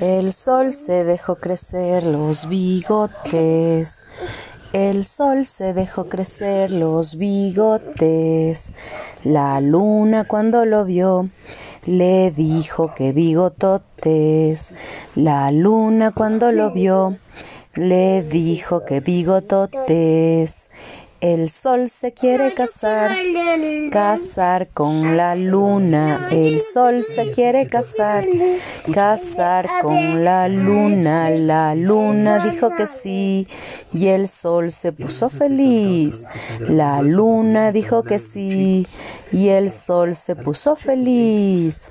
El sol se dejó crecer los bigotes. El sol se dejó crecer los bigotes. La luna cuando lo vio le dijo que bigototes. La luna cuando lo vio le dijo que bigototes. El sol se quiere casar, casar con la luna. El sol se quiere casar, casar con la luna. La luna dijo que sí y el sol se puso feliz. La luna dijo que sí y el sol se puso feliz.